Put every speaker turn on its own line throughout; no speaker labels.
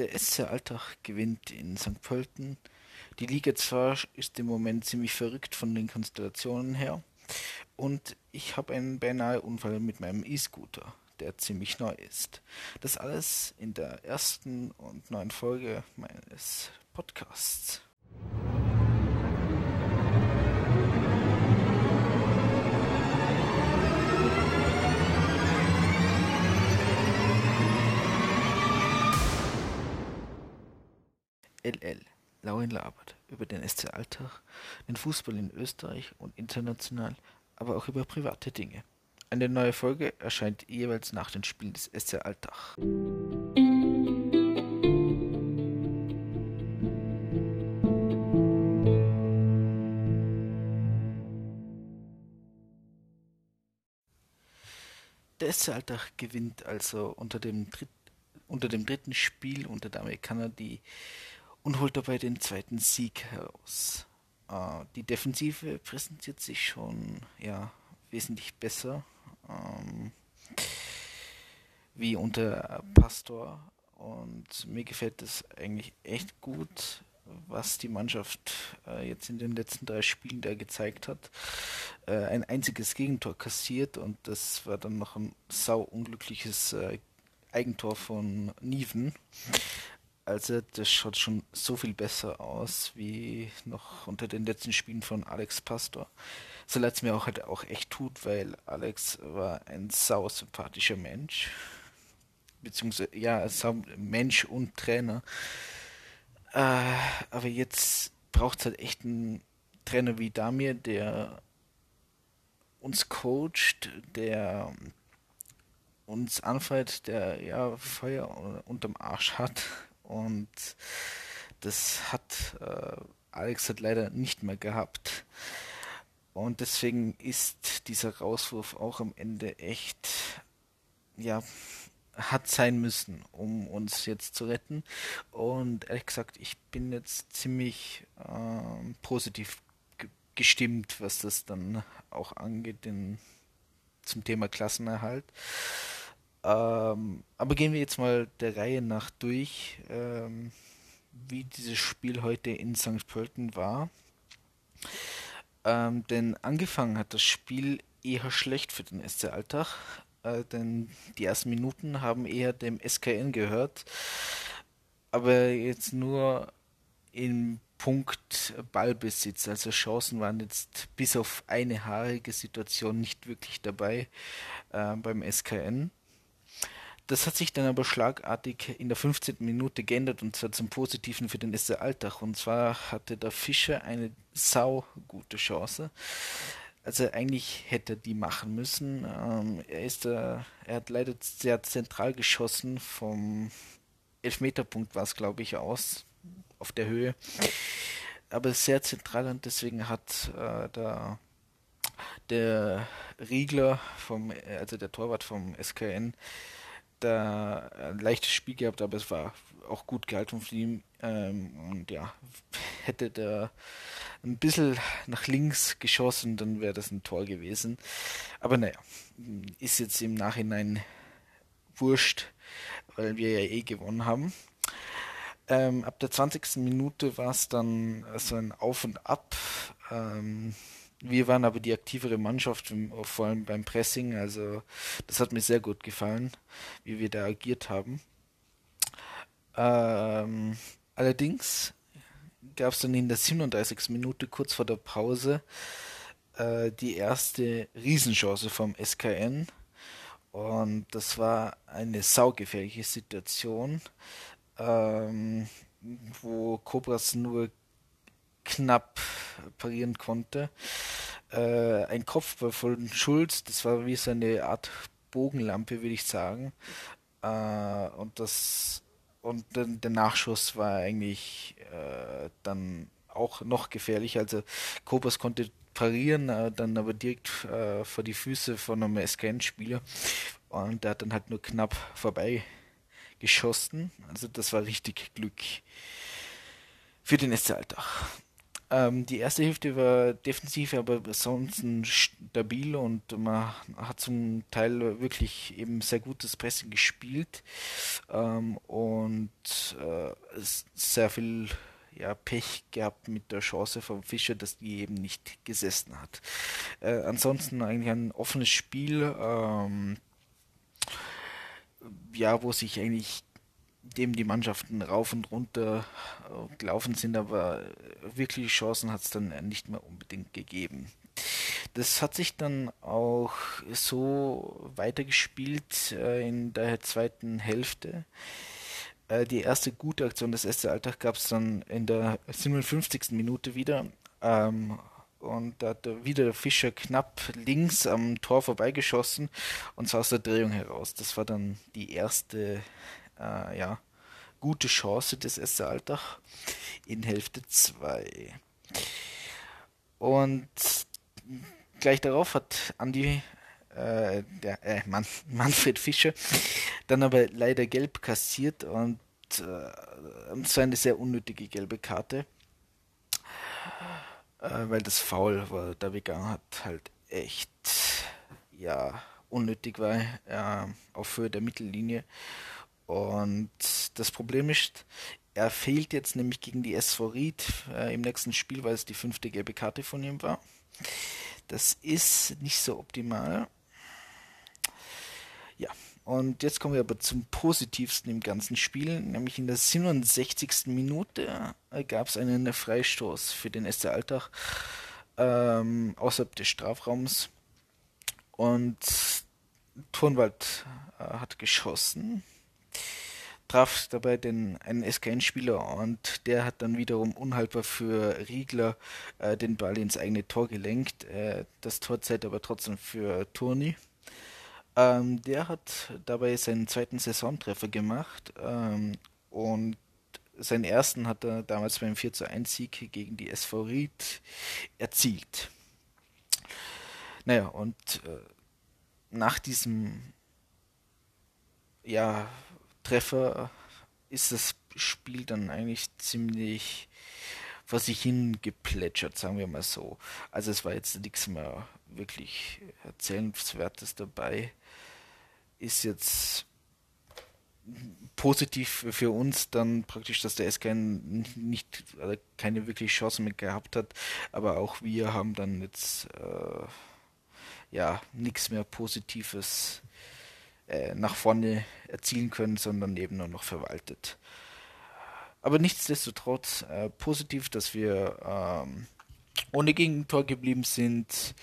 Der SC Alltag gewinnt in St. Pölten. Die Liga 2 ist im Moment ziemlich verrückt von den Konstellationen her. Und ich habe einen beinahe Unfall mit meinem E-Scooter, der ziemlich neu ist. Das alles in der ersten und neuen Folge meines Podcasts. LL. Lauin labert über den SC Alltag, den Fußball in Österreich und international, aber auch über private Dinge. Eine neue Folge erscheint jeweils nach den Spielen des SC Alltag. Der SC Alltag gewinnt also unter dem, Dritt, unter dem dritten Spiel unter der Amerikaner die und holt dabei den zweiten Sieg heraus. Äh, die Defensive präsentiert sich schon ja, wesentlich besser ähm, wie unter Pastor und mir gefällt es eigentlich echt gut, was die Mannschaft äh, jetzt in den letzten drei Spielen da gezeigt hat. Äh, ein einziges Gegentor kassiert und das war dann noch ein sau unglückliches äh, Eigentor von Niven. Also das schaut schon so viel besser aus wie noch unter den letzten Spielen von Alex Pastor. So leid es mir auch halt auch echt tut, weil Alex war ein sau sympathischer Mensch. Beziehungsweise, ja, Mensch und Trainer. Äh, aber jetzt braucht es halt echt einen Trainer wie Damir, der uns coacht, der uns anfeuert, der ja Feuer unterm Arsch hat und das hat äh, Alex hat leider nicht mehr gehabt. Und deswegen ist dieser Rauswurf auch am Ende echt, ja, hat sein müssen, um uns jetzt zu retten. Und ehrlich gesagt, ich bin jetzt ziemlich äh, positiv gestimmt, was das dann auch angeht, den, zum Thema Klassenerhalt. Ähm, aber gehen wir jetzt mal der Reihe nach durch, ähm, wie dieses Spiel heute in St. Pölten war. Ähm, denn angefangen hat das Spiel eher schlecht für den SC Alltag, äh, denn die ersten Minuten haben eher dem SKN gehört, aber jetzt nur im Punkt Ballbesitz, also Chancen waren jetzt bis auf eine haarige Situation nicht wirklich dabei äh, beim SKN. Das hat sich dann aber schlagartig in der 15. Minute geändert und zwar zum Positiven für den SC Alltag. Und zwar hatte der Fischer eine sau gute Chance. Also eigentlich hätte er die machen müssen. Ähm, er ist äh, er hat leider sehr zentral geschossen vom Elfmeterpunkt war es glaube ich aus auf der Höhe. Aber sehr zentral und deswegen hat äh, der der Riegler vom also der Torwart vom SKN da ein leichtes Spiel gehabt, aber es war auch gut gehalten von ihm. Ähm, und ja, hätte der ein bisschen nach links geschossen, dann wäre das ein Tor gewesen. Aber naja, ist jetzt im Nachhinein wurscht, weil wir ja eh gewonnen haben. Ähm, ab der 20. Minute war es dann so ein Auf und Ab. Ähm, wir waren aber die aktivere Mannschaft, vor allem beim Pressing. Also das hat mir sehr gut gefallen, wie wir da agiert haben. Ähm, allerdings gab es dann in der 37. Minute kurz vor der Pause äh, die erste Riesenchance vom SKN. Und das war eine saugefährliche Situation, ähm, wo Cobras nur knapp parieren konnte. Äh, ein Kopfball von Schulz, das war wie so eine Art Bogenlampe, würde ich sagen. Äh, und das und dann der Nachschuss war eigentlich äh, dann auch noch gefährlich. Also Kobas konnte parieren, äh, dann aber direkt äh, vor die Füße von einem SKN-Spieler und der hat dann halt nur knapp vorbei geschossen. Also das war richtig Glück für den SC Alltag. Ähm, die erste Hälfte war defensiv, aber sonst stabil und man hat zum Teil wirklich eben sehr gutes Pressing gespielt ähm, und äh, sehr viel ja, Pech gehabt mit der Chance vom Fischer, dass die eben nicht gesessen hat. Äh, ansonsten eigentlich ein offenes Spiel, ähm, ja, wo sich eigentlich dem die Mannschaften rauf und runter äh, gelaufen sind, aber wirklich Chancen hat es dann nicht mehr unbedingt gegeben. Das hat sich dann auch so weitergespielt äh, in der zweiten Hälfte. Äh, die erste gute Aktion des SC Alltag gab es dann in der 57. Minute wieder. Ähm, und da hat wieder der Fischer knapp links am Tor vorbeigeschossen und zwar aus der Drehung heraus. Das war dann die erste äh, ja, gute Chance des SC Alltag in Hälfte 2. Und gleich darauf hat Andi, äh, der, äh, Mann, Manfred Fischer, dann aber leider gelb kassiert und äh, zwar eine sehr unnötige gelbe Karte, äh, weil das Foul, was da begangen hat, halt echt, ja, unnötig war, äh, auf Höhe der Mittellinie und das Problem ist, er fehlt jetzt nämlich gegen die SV Ried äh, im nächsten Spiel, weil es die fünfte gelbe Karte von ihm war. Das ist nicht so optimal. Ja, und jetzt kommen wir aber zum positivsten im ganzen Spiel, nämlich in der 67. Minute äh, gab es einen Freistoß für den SC Alltag ähm, außerhalb des Strafraums und Turnwald äh, hat geschossen traf dabei den, einen SKN-Spieler und der hat dann wiederum unhaltbar für Riegler äh, den Ball ins eigene Tor gelenkt. Äh, das Tor zählt aber trotzdem für Toni. Ähm, der hat dabei seinen zweiten Saisontreffer gemacht ähm, und seinen ersten hat er damals beim 4 zu 1 Sieg gegen die SV Ried erzielt. Naja, und äh, nach diesem ja, Treffer ist das Spiel dann eigentlich ziemlich vor sich hin geplätschert, sagen wir mal so. Also es war jetzt nichts mehr wirklich erzählenswertes dabei. Ist jetzt positiv für uns dann praktisch, dass der SK nicht also keine wirklich Chance mehr gehabt hat, aber auch wir haben dann jetzt äh, ja nichts mehr Positives äh, nach vorne erzielen können, sondern eben nur noch verwaltet. Aber nichtsdestotrotz äh, positiv, dass wir ähm, ohne Gegentor geblieben sind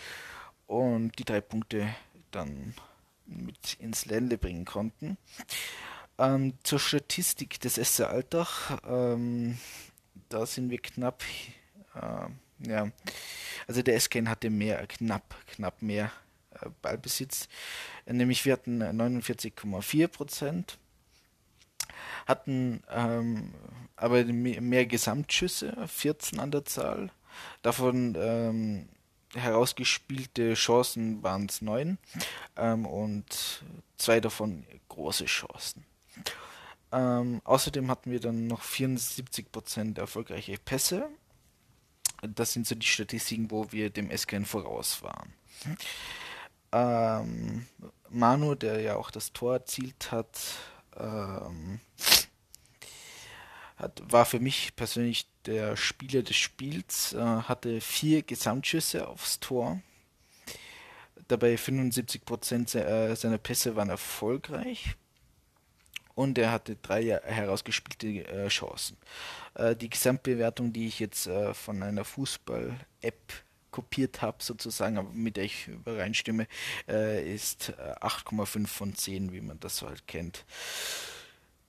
und die drei Punkte dann mit ins Ländle bringen konnten. Ähm, zur Statistik des SC Alltag, ähm, da sind wir knapp, äh, ja, also der SKN hatte mehr, knapp, knapp mehr äh, Ballbesitz, nämlich wir hatten 49,4 Prozent, hatten ähm, aber mehr Gesamtschüsse, 14 an der Zahl, davon ähm, herausgespielte Chancen waren es 9 ähm, und zwei davon große Chancen. Ähm, außerdem hatten wir dann noch 74% erfolgreiche Pässe. Das sind so die Statistiken, wo wir dem SKN voraus waren. Ähm, Manu, der ja auch das Tor erzielt hat, ähm, hat, war für mich persönlich der Spieler des Spiels, äh, hatte vier Gesamtschüsse aufs Tor. Dabei 75% äh, seiner Pässe waren erfolgreich und er hatte drei herausgespielte äh, Chancen. Äh, die Gesamtbewertung, die ich jetzt von einer Fußball-App kopiert habe, sozusagen, aber mit der ich übereinstimme, äh, ist 8,5 äh, von 10, wie man das so halt kennt.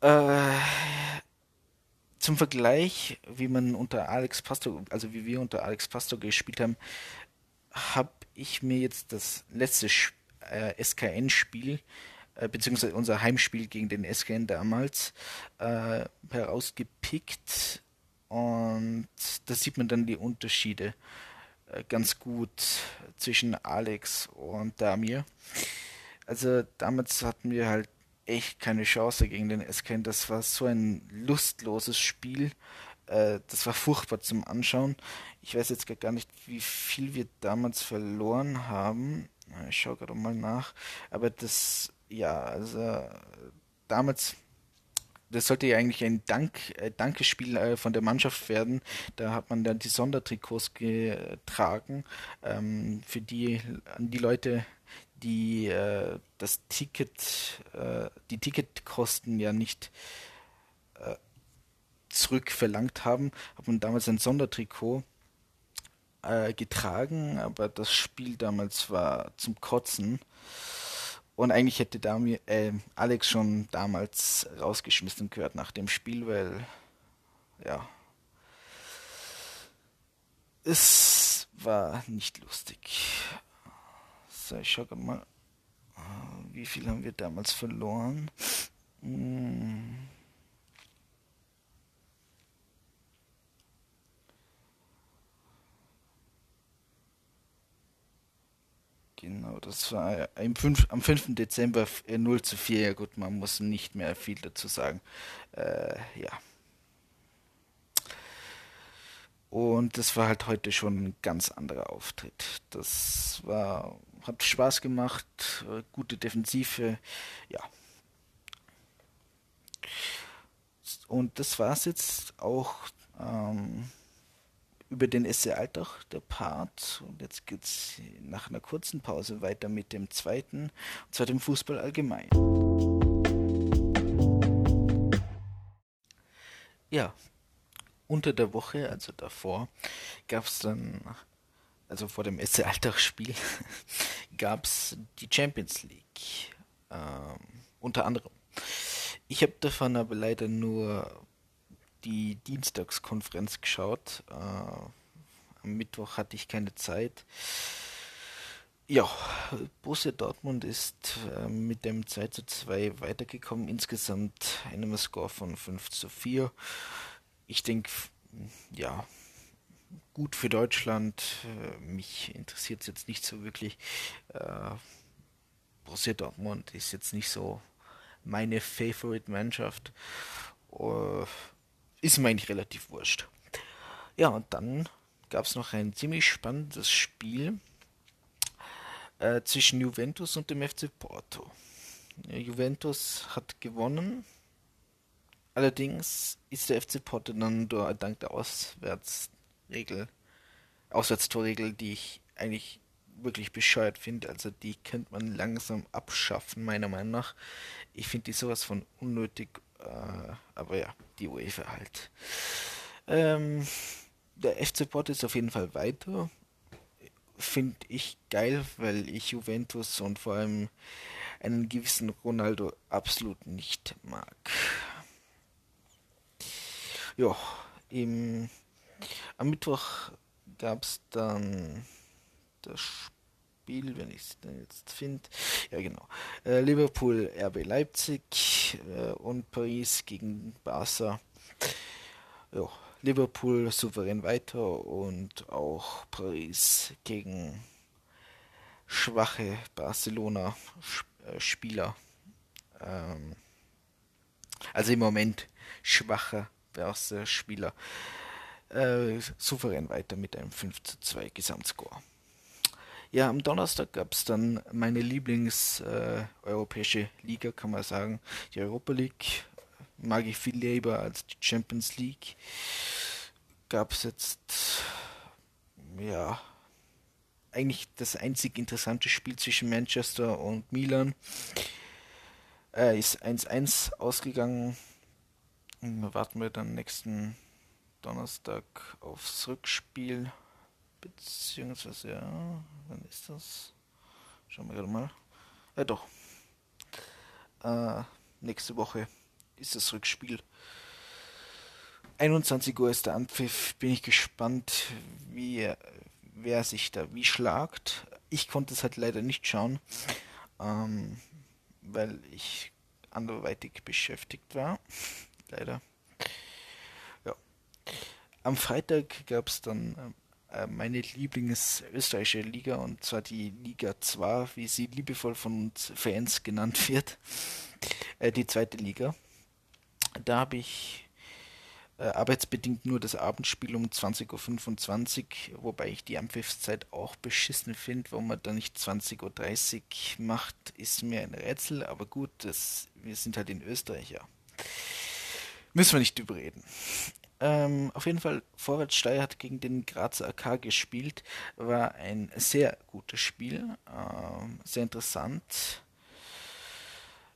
Äh, zum Vergleich, wie man unter Alex Pastor, also wie wir unter Alex Pastor gespielt haben, habe ich mir jetzt das letzte äh, SKN-Spiel, äh, beziehungsweise unser Heimspiel gegen den SKN damals, äh, herausgepickt und da sieht man dann die Unterschiede. Äh, ganz gut zwischen Alex und Damir. Also damals hatten wir halt echt keine Chance gegen den SKN. Das war so ein lustloses Spiel. Äh, das war furchtbar zum Anschauen. Ich weiß jetzt gar nicht, wie viel wir damals verloren haben. Ich schaue gerade mal nach. Aber das, ja, also damals das sollte ja eigentlich ein Dank, äh, Dankespiel äh, von der Mannschaft werden. Da hat man dann die Sondertrikots getragen ähm, für die an die Leute, die äh, das Ticket, äh, die Ticketkosten ja nicht äh, zurückverlangt haben, hat man damals ein Sondertrikot äh, getragen, aber das Spiel damals war zum Kotzen. Und eigentlich hätte Dami, äh, Alex schon damals rausgeschmissen gehört nach dem Spiel, weil ja es war nicht lustig. So, ich schaue mal, wie viel haben wir damals verloren? Hm. Genau, das war am 5, am 5. Dezember 0 äh, zu 4. Ja gut, man muss nicht mehr viel dazu sagen. Äh, ja. Und das war halt heute schon ein ganz anderer Auftritt. Das war, hat Spaß gemacht, äh, gute Defensive, ja. Und das war es jetzt auch ähm, über den SC Altach, der Part. Und jetzt geht es nach einer kurzen Pause weiter mit dem zweiten, und zwar dem Fußball allgemein. Ja, unter der Woche, also davor, gab es dann, also vor dem SC Altach-Spiel, gab es die Champions League. Ähm, unter anderem. Ich habe davon aber leider nur die Dienstagskonferenz geschaut. Äh, am Mittwoch hatte ich keine Zeit. Ja, Borussia Dortmund ist äh, mit dem 2 zu 2 weitergekommen. Insgesamt einem Score von 5 zu 4. Ich denke, ja, gut für Deutschland. Äh, mich interessiert es jetzt nicht so wirklich. Äh, Borussia Dortmund ist jetzt nicht so meine Favorite-Mannschaft. Uh, ist mir eigentlich relativ wurscht. Ja, und dann gab es noch ein ziemlich spannendes Spiel äh, zwischen Juventus und dem FC Porto. Juventus hat gewonnen. Allerdings ist der FC Porto dann dank der Auswärtsregel, Auswärtstorregel, die ich eigentlich wirklich bescheuert finde. Also die könnte man langsam abschaffen, meiner Meinung nach. Ich finde die sowas von unnötig äh, aber ja, die UEFA halt. Ähm, der FC Port ist auf jeden Fall weiter. Finde ich geil, weil ich Juventus und vor allem einen gewissen Ronaldo absolut nicht mag. Ja, am Mittwoch gab es dann das Spiel Spiel, wenn ich es jetzt finde. Ja, genau. Äh, Liverpool, RB Leipzig äh, und Paris gegen Barca. Ja, Liverpool souverän weiter und auch Paris gegen schwache Barcelona-Spieler. Äh, ähm, also im Moment schwacher Barca-Spieler. Äh, souverän weiter mit einem 5 zu 2 Gesamtscore. Ja, am Donnerstag gab es dann meine Lieblings-europäische äh, Liga, kann man sagen. Die Europa League mag ich viel lieber als die Champions League. Gab es jetzt, ja, eigentlich das einzig interessante Spiel zwischen Manchester und Milan. Äh, ist 1-1 ausgegangen. Warten wir dann nächsten Donnerstag aufs Rückspiel. Beziehungsweise, ja, wann ist das? Schauen wir gerade mal. Ja, doch. Äh, nächste Woche ist das Rückspiel. 21 Uhr ist der Anpfiff. Bin ich gespannt, wie wer sich da wie schlagt. Ich konnte es halt leider nicht schauen, ähm, weil ich anderweitig beschäftigt war. leider. Ja. Am Freitag gab es dann äh, meine Lieblings-österreichische Liga und zwar die Liga 2, wie sie liebevoll von uns Fans genannt wird. Äh, die zweite Liga. Da habe ich äh, arbeitsbedingt nur das Abendspiel um 20.25 Uhr, wobei ich die Anpfiffszeit auch beschissen finde, warum man da nicht 20.30 Uhr macht, ist mir ein Rätsel, aber gut, das, wir sind halt in Österreich, ja. Müssen wir nicht überreden. Ähm, auf jeden Fall, Vorwärtssteier hat gegen den Grazer AK gespielt. War ein sehr gutes Spiel. Ähm, sehr interessant,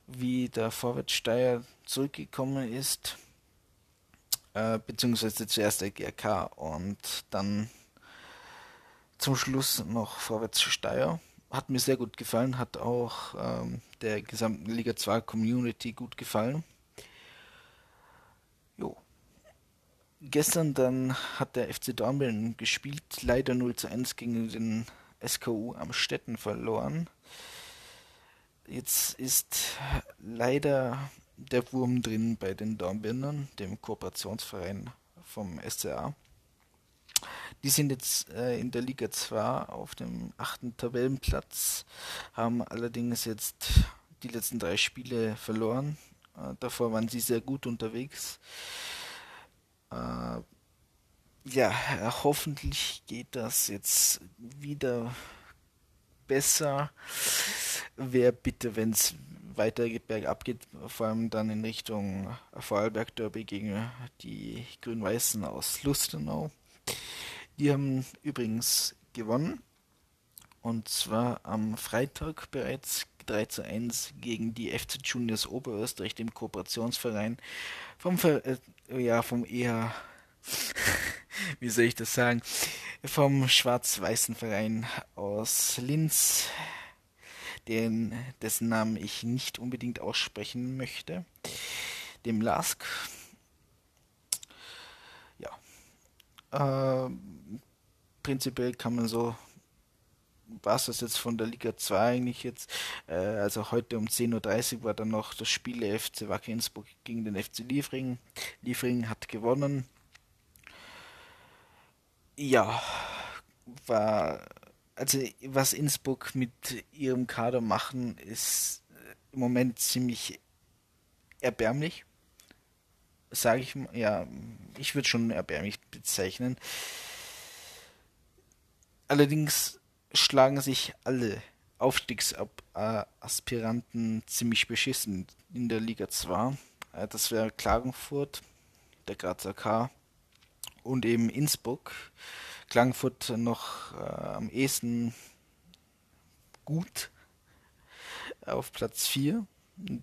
wie der Vorwärtssteier zurückgekommen ist. Äh, beziehungsweise zuerst der GRK und dann zum Schluss noch Vorwärtssteier. Hat mir sehr gut gefallen, hat auch ähm, der gesamten Liga 2 Community gut gefallen. Jo. Gestern dann hat der FC Dornbirn gespielt, leider 0 zu 1 gegen den SKU am Städten verloren. Jetzt ist leider der Wurm drin bei den Dornbirnern, dem Kooperationsverein vom SCA. Die sind jetzt äh, in der Liga 2 auf dem achten Tabellenplatz, haben allerdings jetzt die letzten drei Spiele verloren. Äh, davor waren sie sehr gut unterwegs. Äh, ja, hoffentlich geht das jetzt wieder besser. Wäre bitte, wenn es weiter bergab geht, vor allem dann in Richtung Vorarlberg Derby gegen die Grün-Weißen aus Lustenau. Die haben übrigens gewonnen. Und zwar am Freitag bereits 3 zu 1 gegen die FC Juniors Oberösterreich, dem Kooperationsverein vom, äh, ja, vom eher, wie soll ich das sagen, vom schwarz-weißen Verein aus Linz, den, dessen Namen ich nicht unbedingt aussprechen möchte, dem Lask. Ja. Äh, prinzipiell kann man so war es jetzt von der Liga 2 eigentlich jetzt. Äh, also heute um 10.30 Uhr war dann noch das Spiel der FC Wacker Innsbruck gegen den FC Liefering. Liefering hat gewonnen. Ja, war also was Innsbruck mit ihrem Kader machen, ist im Moment ziemlich erbärmlich. Sage ich mal, ja, ich würde schon erbärmlich bezeichnen. Allerdings schlagen sich alle Aufstiegsaspiranten ziemlich beschissen in der Liga 2. Äh, das wäre Klagenfurt, der Grazer K und eben Innsbruck. Klagenfurt noch äh, am ehesten gut auf Platz 4,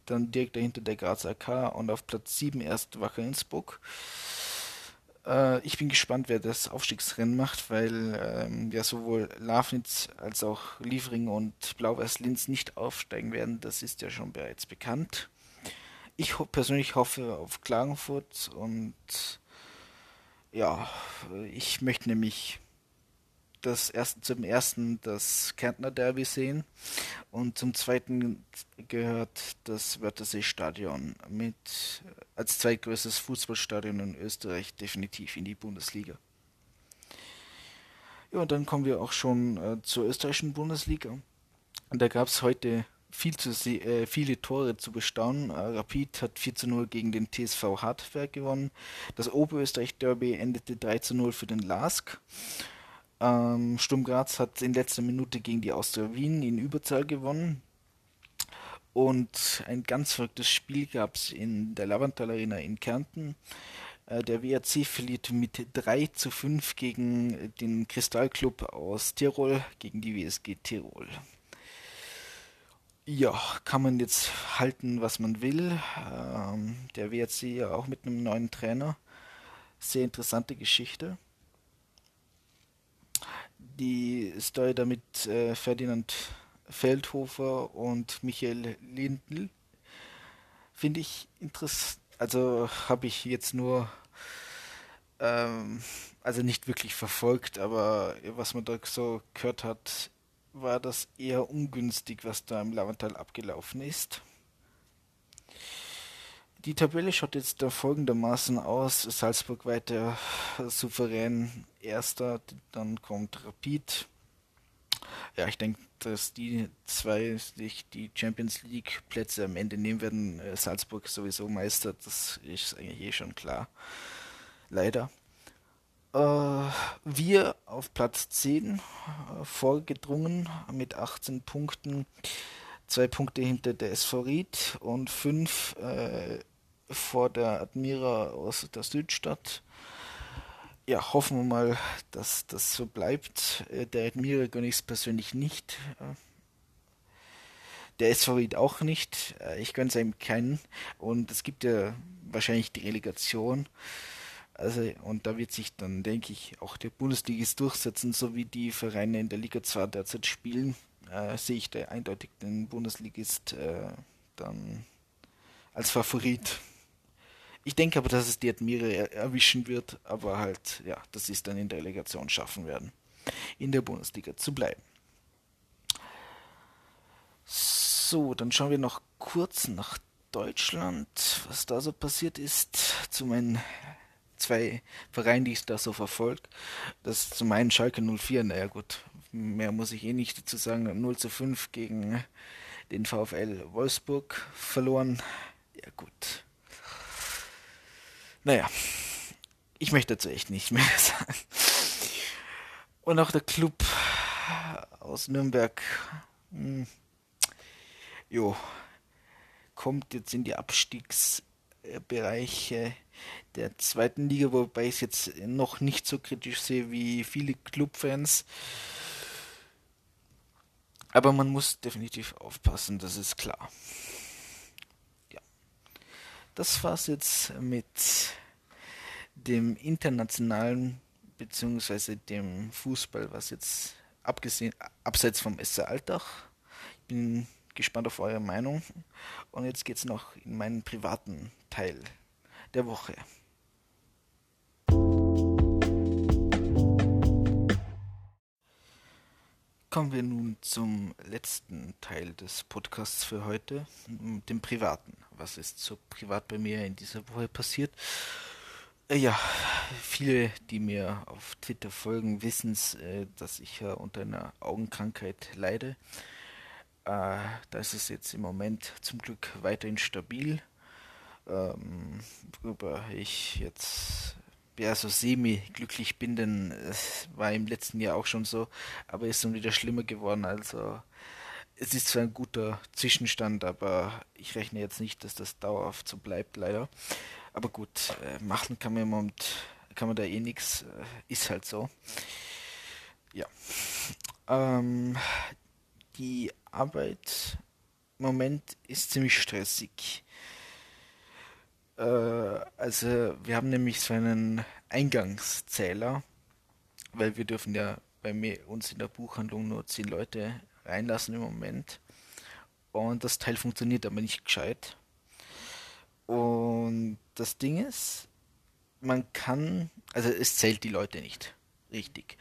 dann direkt dahinter der Grazer K und auf Platz 7 erst Wacker Innsbruck. Äh, ich bin gespannt, wer das Aufstiegsrennen macht, weil ähm, ja sowohl Lafnitz als auch Liefering und Blau-Weiß Linz nicht aufsteigen werden. Das ist ja schon bereits bekannt. Ich ho persönlich hoffe auf Klagenfurt und ja, ich möchte nämlich das erste, zum ersten das Kärntner Derby sehen und zum zweiten gehört das Wörthersee-Stadion mit als zweitgrößtes Fußballstadion in Österreich definitiv in die Bundesliga. Ja, und dann kommen wir auch schon äh, zur österreichischen Bundesliga. Und da gab es heute viel zu äh, viele Tore zu bestaunen. Äh, Rapid hat 4 zu 0 gegen den TSV Hartberg gewonnen. Das Oberösterreich-Derby endete 3 zu 0 für den LASK. Ähm, Sturm Graz hat in letzter Minute gegen die Austria Wien in Überzahl gewonnen. Und ein ganz verrücktes Spiel gab es in der Lavantal Arena in Kärnten. Äh, der WRC verliert mit 3 zu 5 gegen den Kristallclub aus Tirol, gegen die WSG Tirol. Ja, kann man jetzt halten, was man will. Ähm, der WRC ja auch mit einem neuen Trainer. Sehr interessante Geschichte die Story damit äh, Ferdinand Feldhofer und Michael Lindl finde ich interessant. Also habe ich jetzt nur, ähm, also nicht wirklich verfolgt, aber was man da so gehört hat, war das eher ungünstig, was da im Lavantal abgelaufen ist. Die Tabelle schaut jetzt da folgendermaßen aus. Salzburg weiter souverän erster, dann kommt Rapid. Ja, ich denke, dass die zwei sich die Champions League Plätze am Ende nehmen werden. Äh, Salzburg sowieso Meister, das ist eigentlich eh schon klar. Leider. Äh, wir auf Platz 10 äh, vorgedrungen mit 18 Punkten. Zwei Punkte hinter der SV Ried und fünf äh, vor der Admira aus der Südstadt. Ja, hoffen wir mal, dass das so bleibt. Äh, der Admira gönne ich es persönlich nicht. Äh, der ist Favorit auch nicht. Äh, ich gönne es ihm keinen. Und es gibt ja wahrscheinlich die Relegation. Also, und da wird sich dann, denke ich, auch der Bundesligist durchsetzen, so wie die Vereine in der Liga 2 derzeit spielen. Äh, sehe ich da eindeutig den Bundesligist äh, dann als Favorit. Ich denke aber, dass es die Admire erwischen wird, aber halt, ja, dass sie es dann in der Relegation schaffen werden, in der Bundesliga zu bleiben. So, dann schauen wir noch kurz nach Deutschland, was da so passiert ist, zu meinen zwei Vereinen, die ich da so verfolge. Das ist zum einen Schalke 04, naja gut, mehr muss ich eh nicht dazu sagen, 0 zu 5 gegen den VfL Wolfsburg verloren. Ja gut. Naja, ich möchte dazu echt nicht mehr sagen. Und auch der Club aus Nürnberg. Hm, jo, kommt jetzt in die Abstiegsbereiche der zweiten Liga, wobei ich es jetzt noch nicht so kritisch sehe wie viele Clubfans. Aber man muss definitiv aufpassen, das ist klar. Das war's jetzt mit dem internationalen beziehungsweise dem Fußball, was jetzt abgesehen abseits vom SC Alltag. Ich bin gespannt auf eure Meinung. Und jetzt geht es noch in meinen privaten Teil der Woche. Kommen wir nun zum letzten Teil des Podcasts für heute, dem privaten. Was ist so privat bei mir in dieser Woche passiert? Äh, ja, viele, die mir auf Twitter folgen, wissen, äh, dass ich ja unter einer Augenkrankheit leide. Äh, da ist es jetzt im Moment zum Glück weiterhin stabil. Ähm, worüber ich jetzt ja so semi-glücklich bin, denn es war im letzten Jahr auch schon so, aber ist dann wieder schlimmer geworden. Also es ist zwar ein guter Zwischenstand, aber ich rechne jetzt nicht, dass das dauerhaft so bleibt, leider. Aber gut, äh, machen kann man im Moment, kann man da eh nichts, äh, ist halt so. Ja. Ähm, die Arbeit im Moment ist ziemlich stressig. Äh, also wir haben nämlich so einen Eingangszähler, weil wir dürfen ja bei mir uns in der Buchhandlung nur zehn Leute reinlassen im Moment. Und das Teil funktioniert aber nicht gescheit. Und das Ding ist, man kann, also es zählt die Leute nicht richtig.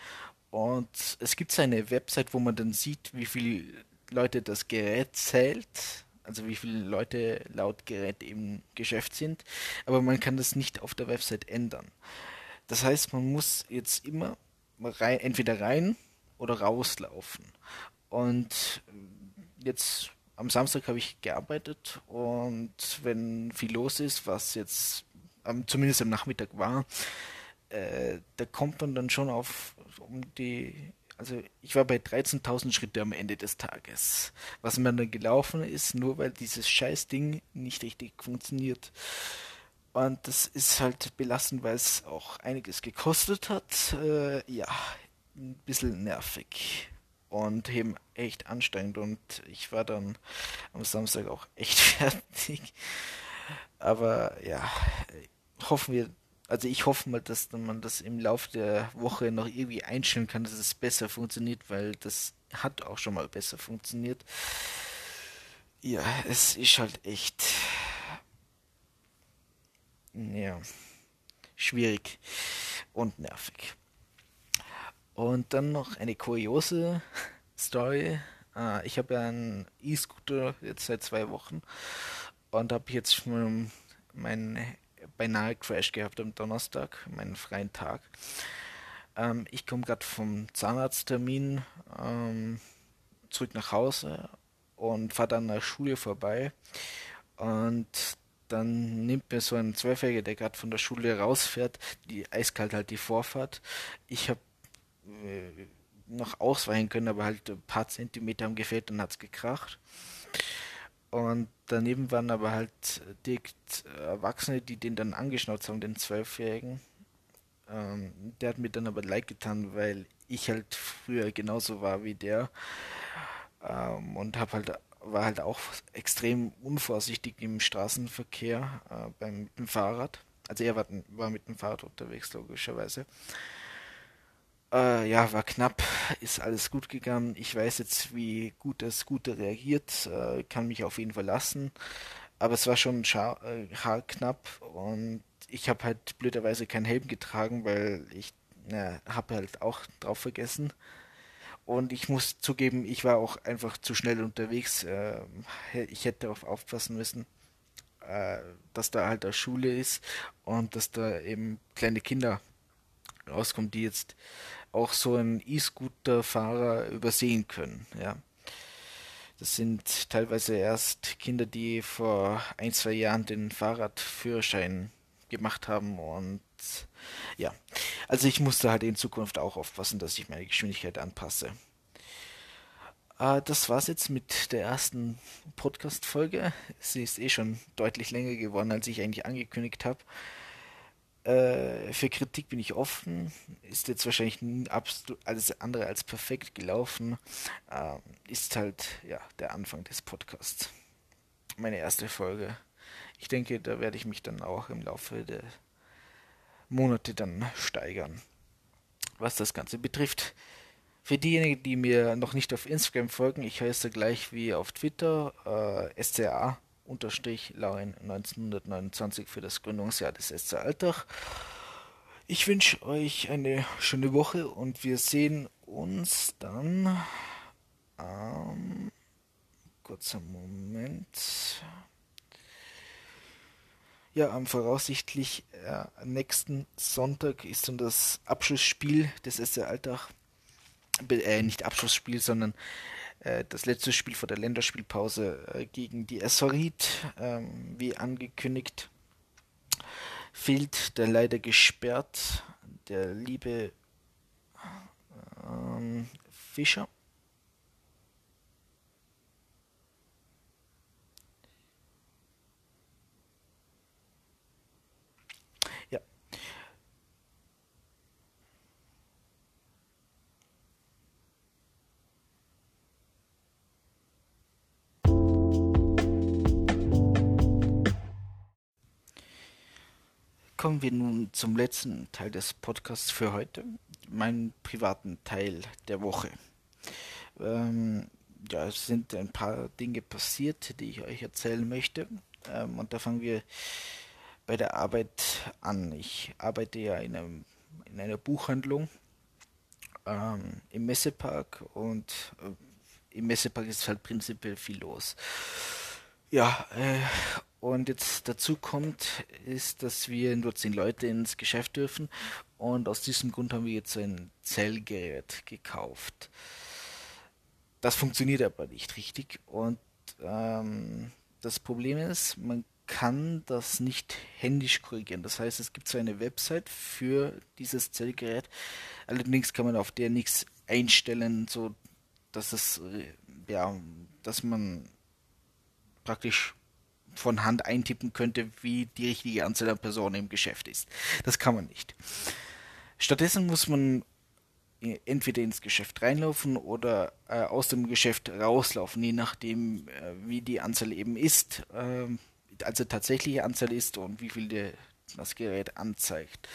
Und es gibt eine Website, wo man dann sieht, wie viele Leute das Gerät zählt, also wie viele Leute laut Gerät im Geschäft sind, aber man kann das nicht auf der Website ändern. Das heißt, man muss jetzt immer rein, entweder rein oder rauslaufen. Und jetzt am Samstag habe ich gearbeitet und wenn viel los ist, was jetzt ähm, zumindest am Nachmittag war, äh, da kommt man dann schon auf um die, also ich war bei 13.000 Schritte am Ende des Tages. Was mir dann gelaufen ist, nur weil dieses scheiß Ding nicht richtig funktioniert. Und das ist halt belastend, weil es auch einiges gekostet hat. Äh, ja, ein bisschen nervig und eben echt anstrengend und ich war dann am Samstag auch echt fertig. Aber ja, hoffen wir, also ich hoffe mal, dass man das im Laufe der Woche noch irgendwie einstellen kann, dass es besser funktioniert, weil das hat auch schon mal besser funktioniert. Ja, es ist halt echt ja schwierig und nervig. Und dann noch eine kuriose Story. Äh, ich habe ja einen E-Scooter jetzt seit zwei Wochen und habe jetzt schon meinen beinahe Crash gehabt am Donnerstag, meinen freien Tag. Ähm, ich komme gerade vom Zahnarzttermin ähm, zurück nach Hause und fahre dann an der Schule vorbei. Und dann nimmt mir so ein Zwölfjähriger, der gerade von der Schule rausfährt, die eiskalt halt die Vorfahrt. Ich habe äh, noch ausweichen können, aber halt ein paar Zentimeter haben gefehlt, dann hat es gekracht. Und daneben waren aber halt direkt Erwachsene, die den dann angeschnauzt haben, den Zwölfjährigen. Ähm, der hat mir dann aber leid getan, weil ich halt früher genauso war wie der. Ähm, und hab halt, war halt auch extrem unvorsichtig im Straßenverkehr äh, beim, mit dem Fahrrad. Also er war, war mit dem Fahrrad unterwegs, logischerweise. Äh, ja, war knapp, ist alles gut gegangen. Ich weiß jetzt, wie gut das Scooter reagiert, äh, kann mich auf ihn verlassen. Aber es war schon äh, haarknapp und ich habe halt blöderweise keinen Helm getragen, weil ich na, habe halt auch drauf vergessen. Und ich muss zugeben, ich war auch einfach zu schnell unterwegs. Äh, ich hätte darauf aufpassen müssen, äh, dass da halt eine Schule ist und dass da eben kleine Kinder rauskommen, die jetzt auch so einen E-Scooter-Fahrer übersehen können. Ja. Das sind teilweise erst Kinder, die vor ein, zwei Jahren den Fahrradführerschein gemacht haben und ja, also ich musste halt in Zukunft auch aufpassen, dass ich meine Geschwindigkeit anpasse. Äh, das war's jetzt mit der ersten Podcast-Folge. Sie ist eh schon deutlich länger geworden, als ich eigentlich angekündigt habe. Äh, für Kritik bin ich offen. Ist jetzt wahrscheinlich absolut alles andere als perfekt gelaufen. Ähm, ist halt ja der Anfang des Podcasts. Meine erste Folge. Ich denke, da werde ich mich dann auch im Laufe der Monate dann steigern. Was das Ganze betrifft. Für diejenigen, die mir noch nicht auf Instagram folgen, ich heiße gleich wie auf Twitter äh, SCA unterstrich Lauin 1929 für das Gründungsjahr des SC Alltag. Ich wünsche euch eine schöne Woche und wir sehen uns dann ähm, kurzer Moment. Ja, am voraussichtlich äh, nächsten Sonntag ist dann das Abschlussspiel des SC Alltag. Äh, nicht Abschlussspiel, sondern das letzte Spiel vor der Länderspielpause äh, gegen die Essorit, ähm, wie angekündigt, fehlt der leider gesperrt, der liebe ähm, Fischer. Kommen wir nun zum letzten Teil des Podcasts für heute, meinen privaten Teil der Woche. Ähm, ja, es sind ein paar Dinge passiert, die ich euch erzählen möchte. Ähm, und da fangen wir bei der Arbeit an. Ich arbeite ja in, einem, in einer Buchhandlung ähm, im Messepark und äh, im Messepark ist halt prinzipiell viel los. Ja, äh, und jetzt dazu kommt, ist, dass wir nur zehn Leute ins Geschäft dürfen und aus diesem Grund haben wir jetzt ein Zellgerät gekauft. Das funktioniert aber nicht richtig und ähm, das Problem ist, man kann das nicht händisch korrigieren. Das heißt, es gibt zwar eine Website für dieses Zellgerät, allerdings kann man auf der nichts einstellen, so dass es äh, ja, dass man praktisch von Hand eintippen könnte, wie die richtige Anzahl der Personen im Geschäft ist. Das kann man nicht. Stattdessen muss man entweder ins Geschäft reinlaufen oder äh, aus dem Geschäft rauslaufen, je nachdem, äh, wie die Anzahl eben ist, äh, also tatsächliche Anzahl ist und wie viel der, das Gerät anzeigt.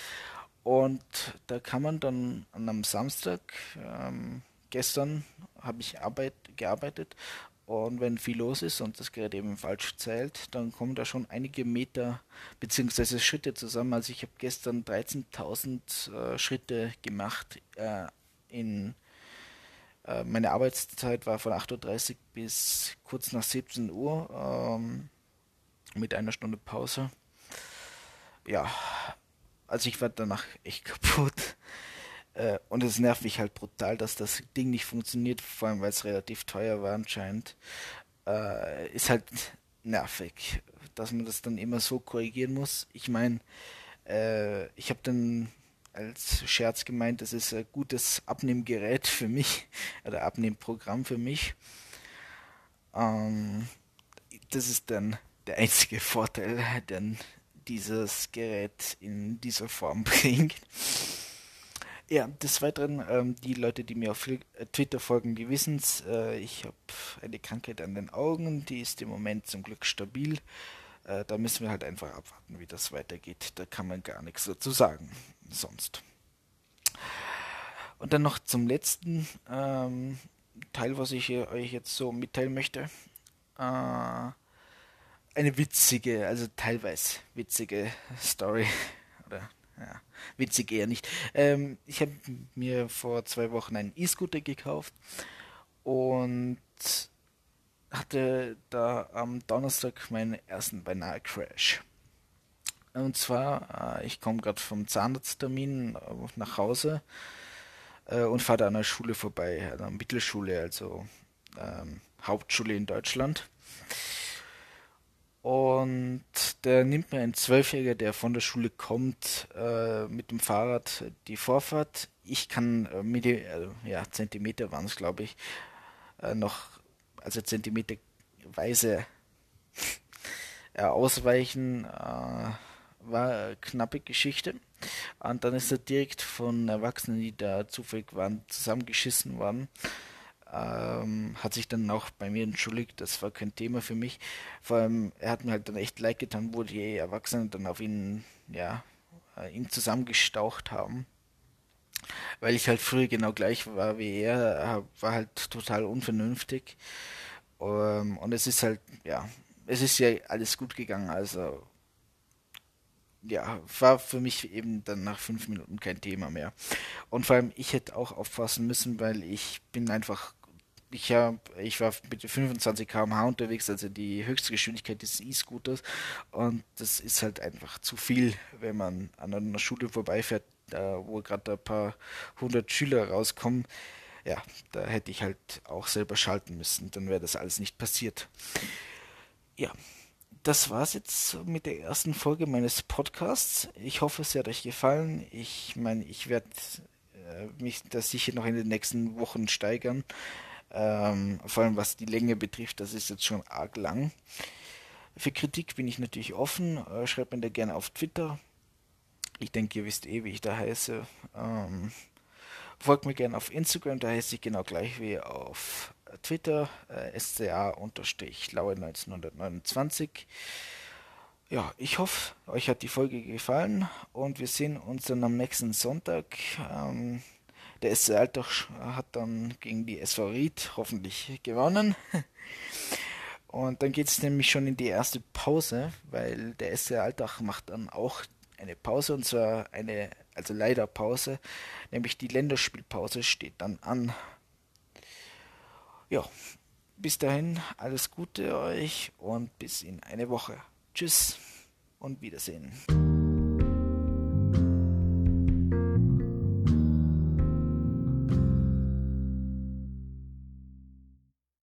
Und da kann man dann an einem Samstag, ähm, gestern habe ich Arbeit, gearbeitet und wenn viel los ist und das Gerät eben falsch zählt, dann kommen da schon einige Meter bzw. Schritte zusammen. Also ich habe gestern 13.000 äh, Schritte gemacht. Äh, in äh, meine Arbeitszeit war von 8.30 Uhr bis kurz nach 17 Uhr ähm, mit einer Stunde Pause. Ja, also ich war danach echt kaputt. Äh, und es nervt mich halt brutal, dass das Ding nicht funktioniert, vor allem weil es relativ teuer war anscheinend. Äh, ist halt nervig. dass man das dann immer so korrigieren muss. Ich meine, äh, ich habe dann als Scherz gemeint, das ist ein gutes Abnehmgerät für mich oder Abnehmprogramm für mich. Ähm, das ist dann der einzige Vorteil, den dieses Gerät in dieser Form bringt. Ja, des Weiteren, ähm, die Leute, die mir auf Twitter folgen, die wissen es. Äh, ich habe eine Krankheit an den Augen, die ist im Moment zum Glück stabil. Äh, da müssen wir halt einfach abwarten, wie das weitergeht. Da kann man gar nichts dazu sagen. Sonst. Und dann noch zum letzten ähm, Teil, was ich euch jetzt so mitteilen möchte. Äh, eine witzige, also teilweise witzige Story. Oder ja, witzig eher nicht. Ähm, ich habe mir vor zwei Wochen einen E-Scooter gekauft und hatte da am Donnerstag meinen ersten beinahe Crash. Und zwar, äh, ich komme gerade vom Zahnarzttermin äh, nach Hause äh, und fahre da an der Schule vorbei, an der Mittelschule, also ähm, Hauptschule in Deutschland. Und der nimmt mir ein Zwölfjähriger, der von der Schule kommt, äh, mit dem Fahrrad die Vorfahrt. Ich kann äh, Milli äh, ja, Zentimeter waren es, glaube ich, äh, noch, also Zentimeterweise äh, ausweichen. Äh, war eine knappe Geschichte. Und dann ist er direkt von Erwachsenen, die da zufällig waren, zusammengeschissen worden ähm, hat sich dann auch bei mir entschuldigt, das war kein Thema für mich. Vor allem, er hat mir halt dann echt leid getan, wo die Erwachsenen dann auf ihn, ja, äh, ihn zusammengestaucht haben. Weil ich halt früher genau gleich war wie er, war halt total unvernünftig. Ähm, und es ist halt, ja, es ist ja alles gut gegangen, also ja, war für mich eben dann nach fünf Minuten kein Thema mehr. Und vor allem, ich hätte auch aufpassen müssen, weil ich bin einfach ich, hab, ich war mit 25 km/h unterwegs, also die höchste Geschwindigkeit des E-Scooters. Und das ist halt einfach zu viel, wenn man an einer Schule vorbeifährt, wo gerade ein paar hundert Schüler rauskommen. Ja, da hätte ich halt auch selber schalten müssen, dann wäre das alles nicht passiert. Ja, das war's jetzt mit der ersten Folge meines Podcasts. Ich hoffe, es hat euch gefallen. Ich meine, ich werde äh, mich da sicher noch in den nächsten Wochen steigern. Ähm, vor allem was die Länge betrifft, das ist jetzt schon arg lang. Für Kritik bin ich natürlich offen. Äh, schreibt mir da gerne auf Twitter. Ich denke, ihr wisst eh, wie ich da heiße. Ähm, folgt mir gerne auf Instagram, da heiße ich genau gleich wie auf Twitter. Äh, SCA-Laue1929. Ja, ich hoffe, euch hat die Folge gefallen und wir sehen uns dann am nächsten Sonntag. Ähm, der SC Altach hat dann gegen die SV Ried hoffentlich gewonnen. Und dann geht es nämlich schon in die erste Pause, weil der SC Altach macht dann auch eine Pause und zwar eine, also leider Pause, nämlich die Länderspielpause steht dann an. Ja, bis dahin alles Gute euch und bis in eine Woche. Tschüss und Wiedersehen.